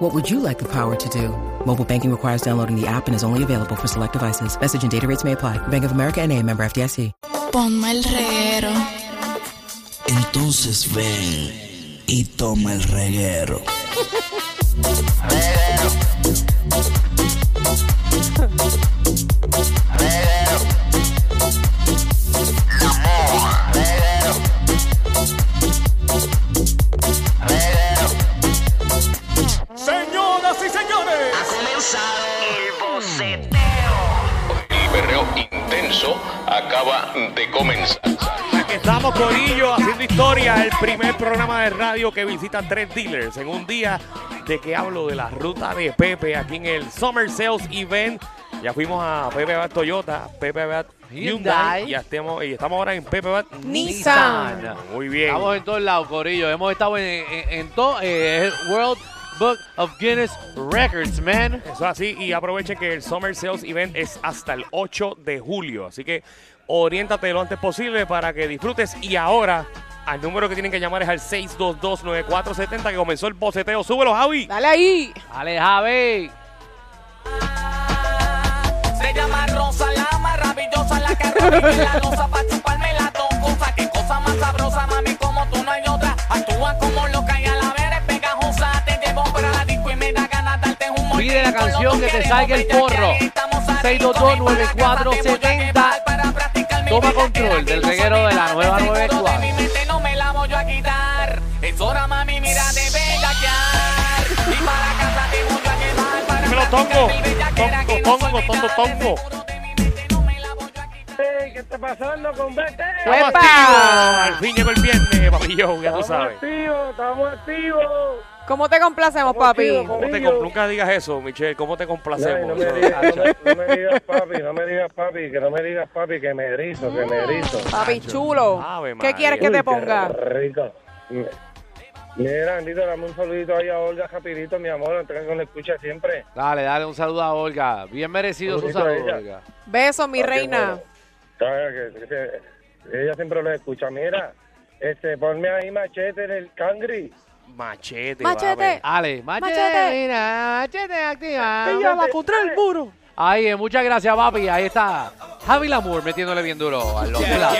What would you like the power to do? Mobile banking requires downloading the app and is only available for select devices. Message and data rates may apply. Bank of America and a member FDIC. Ponme el reguero. Entonces ven y toma el reguero. Señoras aquí estamos Corillo haciendo historia, el primer programa de radio que visita tres dealers en un día de que hablo de la ruta de Pepe aquí en el Summer Sales Event. Ya fuimos a Pepe Bat Toyota, Pepe Bat Hyundai, y, ya estemos, y estamos ahora en Pepe Bat Nissan. Muy bien. Estamos en todos lados, Corillo. Hemos estado en, en, en todo eh, el World Book of Guinness Records, man. Eso así, y aprovechen que el Summer Sales Event es hasta el 8 de julio. Así que oriéntate lo antes posible para que disfrutes. Y ahora, al número que tienen que llamar es al 622-9470, que comenzó el boceteo. ¡Súbelo, Javi! Dale ahí. Dale, Javi. Se llama Rosa, la maravillosa, la que rompe la losa pa' chuparme la toncosa. Qué cosa más sabrosa, mami, como tú no hay otra. Actúa como loca y a la vez es pegajosa. Te llevo para la disco y me da ganas de darte un Pide la canción que te salga el adictos. 622-9470. Toma control del reguero de la nueva me seguro 94. de mi mente no me la voy a quitar. Es hora, mami, mira de bellaquear. Y para casa te voy a llevar para Dímelo, practicar Tongo. Tongo, Tongo, Tongo, Tongo. ¿Qué está pasando con Vete? ¡Estamos ¡Epa! activos! Al fin llegó el viernes, papillo, ya tú Estamos sabes. activos, estamos activos. ¿Cómo te complacemos, papi? activos, ¿Cómo te Corillo. compl- nunca digas eso, Michelle. ¿Cómo te complacemos? no, me digas, no, me, no me digas papi, no me digas papi, que no me digas papi, que me erizo, que me erizo. Papi chulo. Ave ¿Qué quieres que Uy, te ponga? rico. Mira, Andito, dame un saludito ahí a Olga rapidito, mi amor, que me escucha siempre. Dale, dale un saludo a Olga. Bien merecido su saludo. Olga. Besos, mi reina. bueno. Sabe que- que- ella siempre lo escucha. Mira, este, ponme ahí machete del cangri. Machete, Machete. Dale, machete, Machete. mira, machete activa. Ella va contra el muro. Ahí, eh, muchas gracias, papi. Ahí está Javi Lamour metiéndole bien duro a los lados.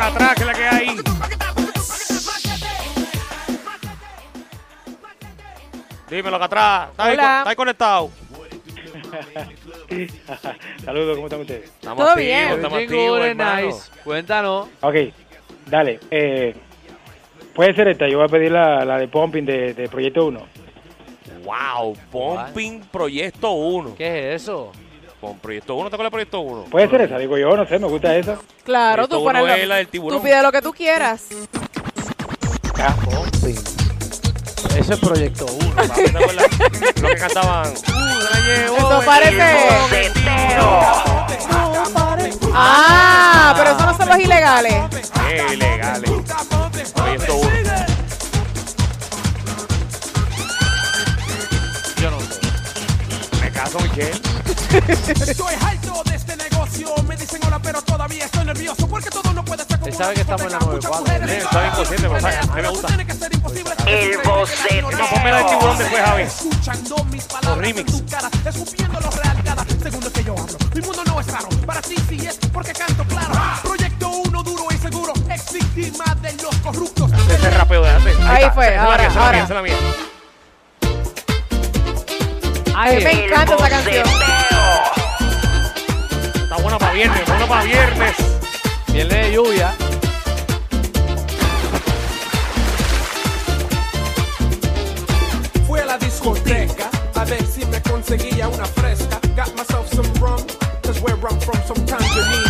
Acá atrás, que es la que hay. Dímelo acá atrás. ¿Estás ahí, Hola. con- estás ahí conectado? Saludos, ¿cómo están ustedes? Estamos Todo bien. estamos activos, hermano. nice. Cuéntanos. Ok, dale. Eh, puede ser esta, yo voy a pedir la, la de Pumping de, de Proyecto 1. Wow, Pumping Proyecto 1. ¿Qué es eso? Con Proyecto 1, ¿te acuerdas de Proyecto 1? Puede ser esa, digo yo, no sé, me gusta esa. Claro, tú es la del tiburón. tú pides lo que tú quieras. Ese es Proyecto 1. ¿Te acuerdas? Lo que cantaban. La llevo, Eso parece-. Ah, pero eso no son los ilegales. Qué ilegales. Proyecto 1. Yo no sé. Me caso, Michelle. Estoy harto de este negocio. Me dicen hola, pero todavía estoy nervioso porque todo no puede ser como Él sabe que estamos en la Muchas 94. mujeres Sí, está bien consciente, pero sabe, a mí me gusta. Tiene que ser imposible. El boceteo. No, ponme la del tiburón después, Javi. Escuchando mis palabras remix. en tu cara, escupiendo lo real cada segundo que yo hablo. Mi mundo no es raro, para ti sí es porque canto claro. Proyecto uno duro y seguro, ex víctima de los corruptos. Ese rapeo de antes. Ahí fue, ahora, ahora. mía, esa es la mía. A mí me encanta esa canción. Está buena para viernes, buena para viernes. Viernes de lluvia. Fui a la discoteca a ver si me conseguía una fresca. Got myself some rum, cause where I'm from sometimes you need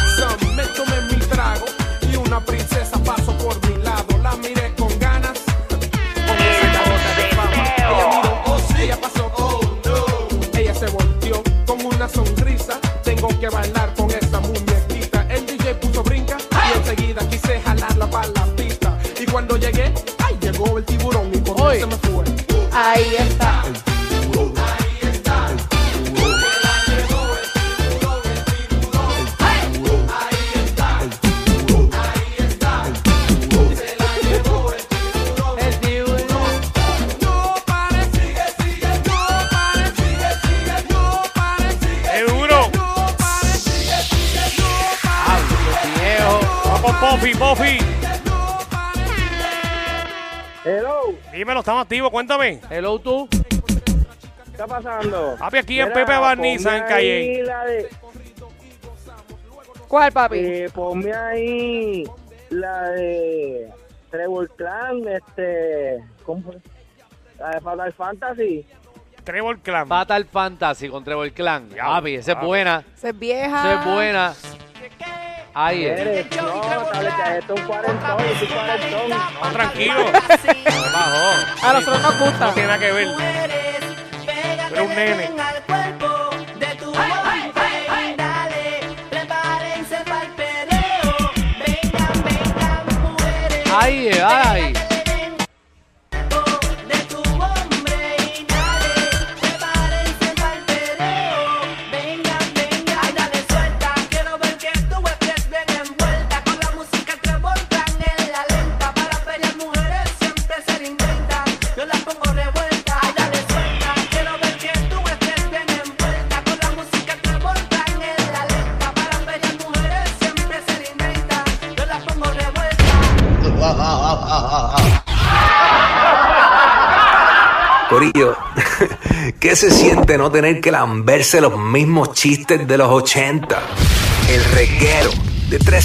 cuando llegué, ay, llegó el tiburón y con se me fue. Ahí está. El tiburón. No pares, sigue, sigue, no pares, Hello, Dímelo, estamos activos, cuéntame. Hello, tú. ¿qué está pasando? Papi, aquí en Mira, Pepe Barniza, en ponme Calle. ahí la de- ¿Cuál, papi? eh, ponme ahí la de Trevor Clan, este, ¿cómo fue? La de Fatal Fantasy. Trevor Clan. Fatal Fantasy con Trevor Clan. Papi, esa es papi. buena. Esa es vieja. Esa es buena. Ahí es. Eres, no, esto es un cuarentón, cuarentón. No, tranquilo. Bajó. A nosotros nos No gusta. tiene nada que ver. Eres un nene. Ahí es, Corillo, ¿qué se siente no tener que lamberse los mismos chistes de los 80? El reguero de 3